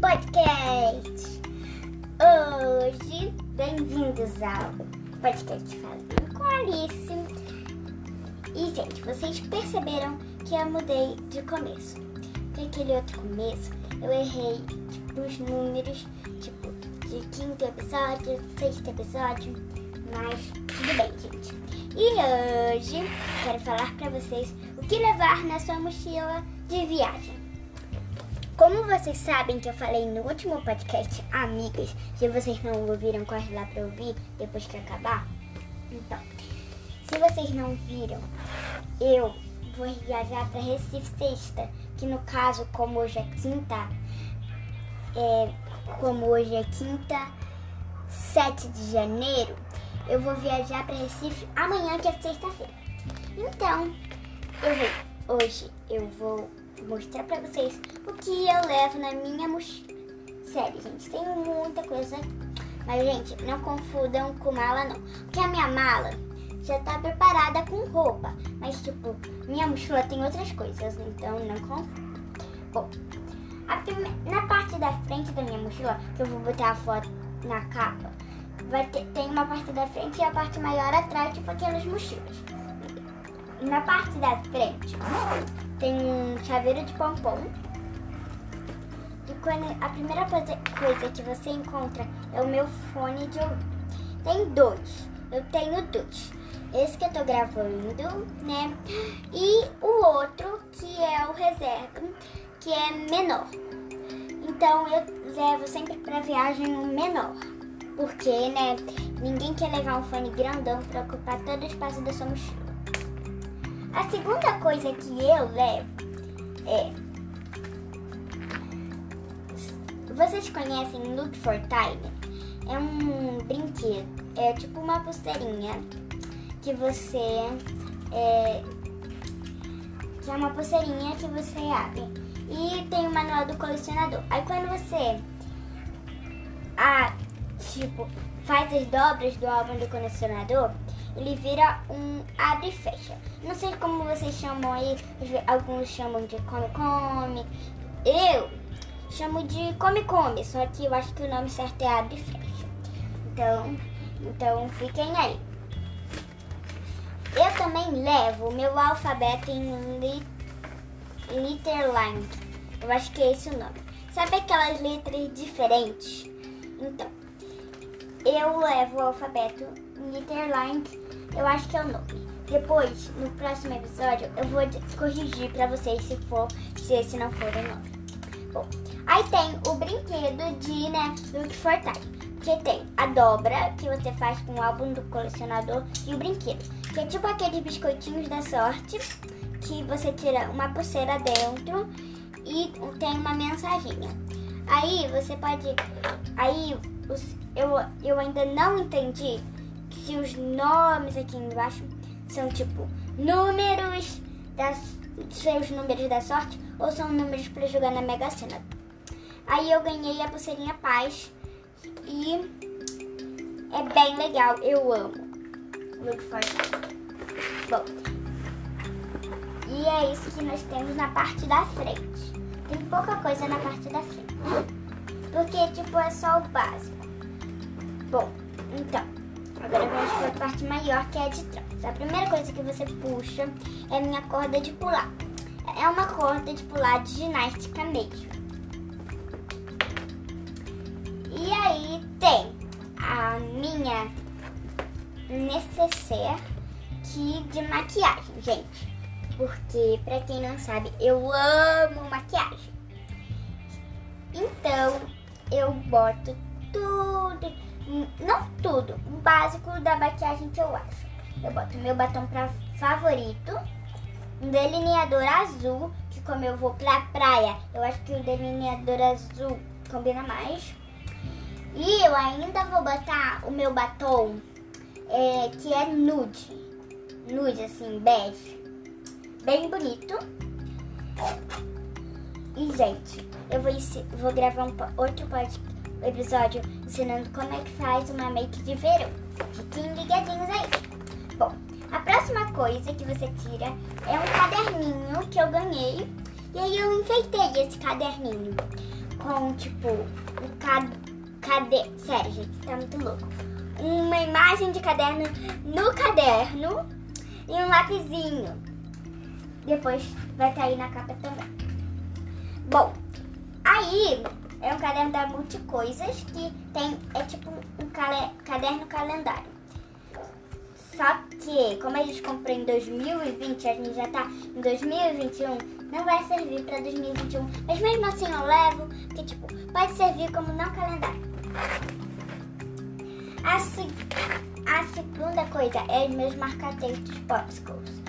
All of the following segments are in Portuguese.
Podcast. Hoje, bem-vindos ao podcast Falando com Alice. E, gente, vocês perceberam que eu mudei de começo. Porque aquele outro começo, eu errei tipo, os números, tipo, de quinto episódio, sexto episódio. Mas tudo bem, gente. E hoje, quero falar pra vocês o que levar na sua mochila de viagem. Como vocês sabem que eu falei no último podcast, amigas, se vocês não ouviram, corre lá pra ouvir depois que acabar. Então, se vocês não viram, eu vou viajar para Recife sexta, que no caso, como hoje é quinta, é, como hoje é quinta, 7 de janeiro, eu vou viajar para Recife amanhã, que é sexta-feira. Então, eu vou, hoje eu vou mostrar pra vocês o que eu levo na minha mochila. Sério, gente, tem muita coisa. Mas, gente, não confundam com mala, não. Porque a minha mala já tá preparada com roupa. Mas, tipo, minha mochila tem outras coisas, então não confundam. Bom, prime... na parte da frente da minha mochila, que eu vou botar a foto na capa, vai ter... tem uma parte da frente e a parte maior atrás, tipo aquelas mochilas. Na parte da frente tem um chaveiro de pompom. E quando a primeira coisa, que você encontra é o meu fone de ouvido. Tem dois. Eu tenho dois. Esse que eu tô gravando, né? E o outro que é o reserva, que é menor. Então eu levo sempre pra viagem um menor. Porque, né, ninguém quer levar um fone grandão pra ocupar todo o espaço da sua mochila. A segunda coisa que eu levo é. Vocês conhecem Look for Time? É um brinquedo, é tipo uma pulseirinha que você. É, que é uma pulseirinha que você abre. E tem o manual do colecionador. Aí quando você. Ah, tipo, faz as dobras do álbum do colecionador, ele vira um abre e fecha. Não sei como vocês chamam aí, alguns chamam de come-come. Eu chamo de come-come, só que eu acho que o nome certo é abre e fecha. Então, então fiquem aí. Eu também levo meu alfabeto em Litterline. Eu acho que é esse o nome. Sabe aquelas letras diferentes? Então, eu levo o alfabeto Litterline eu acho que é o nome. Depois, no próximo episódio, eu vou corrigir pra vocês se for, se esse não for o nome. Bom, aí tem o brinquedo de, né, Look for Time. Que tem a dobra, que você faz com o álbum do colecionador, e o brinquedo. Que é tipo aqueles biscoitinhos da sorte, que você tira uma pulseira dentro e tem uma mensaginha. Aí você pode. Aí eu, eu ainda não entendi se os nomes aqui embaixo são tipo números das seus números da sorte ou são números para jogar na Mega Sena. Aí eu ganhei a pulseirinha paz e é bem legal, eu amo. Look for Bom, e é isso que nós temos na parte da frente. Tem pouca coisa na parte da frente, porque tipo é só o básico. Bom, então Agora vamos para a parte maior que é a de trás. A primeira coisa que você puxa é a minha corda de pular. É uma corda de pular de ginástica mesmo. E aí tem a minha necessaire que de maquiagem, gente. Porque, pra quem não sabe, eu amo maquiagem. Então, eu boto tudo não tudo, o básico da maquiagem que eu acho. Eu boto meu batom pra favorito, um delineador azul, que como eu vou pra praia, eu acho que o delineador azul combina mais. E eu ainda vou botar o meu batom, é, que é nude, nude assim, bege, bem bonito. E, gente, eu vou, vou gravar um, outro podcast episódio ensinando como é que faz uma make de verão. Fiquem ligadinhos aí. Bom, a próxima coisa que você tira é um caderninho que eu ganhei. E aí eu enfeitei esse caderninho com, tipo, um caderno. Sério, gente, tá muito louco. Uma imagem de caderno no caderno e um lapisinho. Depois vai estar aí na capa também. Bom, aí é um caderno da Multicoisas que tem, é tipo um caderno calendário. Só que, como a gente comprou em 2020, a gente já tá em 2021, não vai servir para 2021. Mas mesmo assim eu levo, porque tipo, pode servir como não calendário. A, se, a segunda coisa é os meus marca-textos popsicles.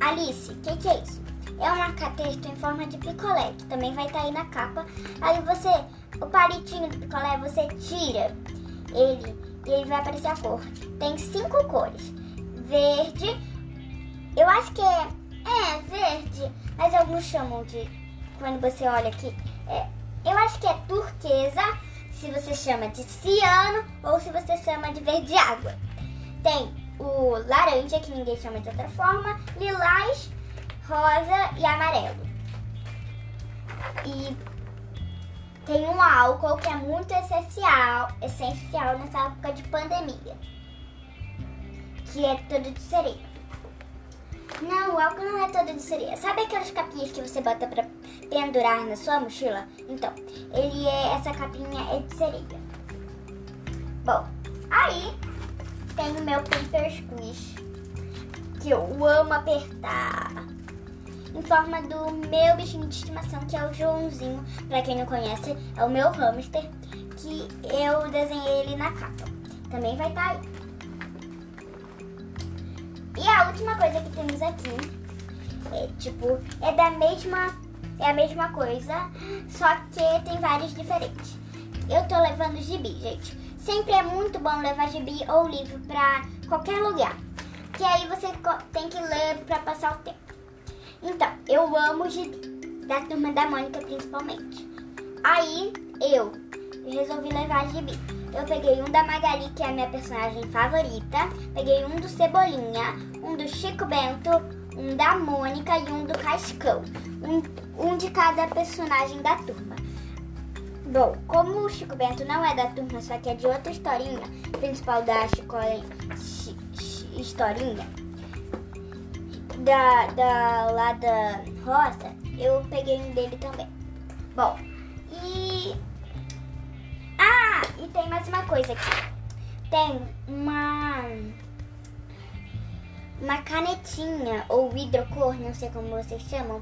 Alice, o que, que é isso? É um marca-texto em forma de picolé, que também vai estar tá aí na capa. Aí você, o palitinho do picolé, você tira ele e ele vai aparecer a cor. Tem cinco cores: verde, eu acho que é, é verde, mas alguns chamam de, quando você olha aqui, é, eu acho que é turquesa, se você chama de ciano ou se você chama de verde água. Tem o laranja, que ninguém chama de outra forma, lilás, rosa e amarelo. E tem um álcool que é muito essencial, essencial nessa época de pandemia, que é todo de sereia. Não, o álcool não é todo de sereia. Sabe aquelas capinhas que você bota pra pendurar na sua mochila? Então, ele é essa capinha é de sereia. Bom, aí tem o meu paper squish, que eu amo apertar em forma do meu bichinho de estimação, que é o Joãozinho. Pra quem não conhece, é o meu hamster, que eu desenhei ele na capa. Também vai estar tá aí. E a última coisa que temos aqui é tipo, é da mesma, é a mesma coisa, só que tem vários diferentes. Eu tô levando gibi, gente. Sempre é muito bom levar gibi ou livro pra qualquer lugar. Que aí você tem que ler pra passar o tempo. Então, eu amo gibi, da turma da Mônica principalmente. Aí eu resolvi levar gibi. Eu peguei um da Magali, que é a minha personagem favorita. Peguei um do Cebolinha, um do Chico Bento, um da Mônica e um do Cascão. Um, um de cada personagem da turma. Bom, como o Chico Bento não é da turma, só que é de outra historinha, principal da Chico, historinha, da, da lá da roça, eu peguei um dele também. Bom, e. Ah, e tem mais uma coisa aqui. Tem uma. Uma canetinha ou hidrocor, não sei como vocês chamam.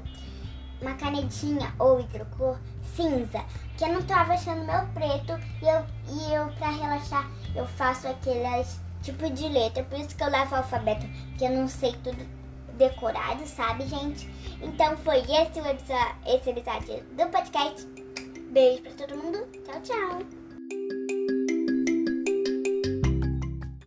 Uma canetinha ou hidrocor cinza. Que eu não tava achando meu preto. E eu, e eu pra relaxar, eu faço aquelas tipo de letra. Por isso que eu levo o alfabeto, que eu não sei tudo decorado, sabe, gente? Então foi esse o episódio, esse episódio do podcast. Beijo pra todo mundo. Tchau, tchau.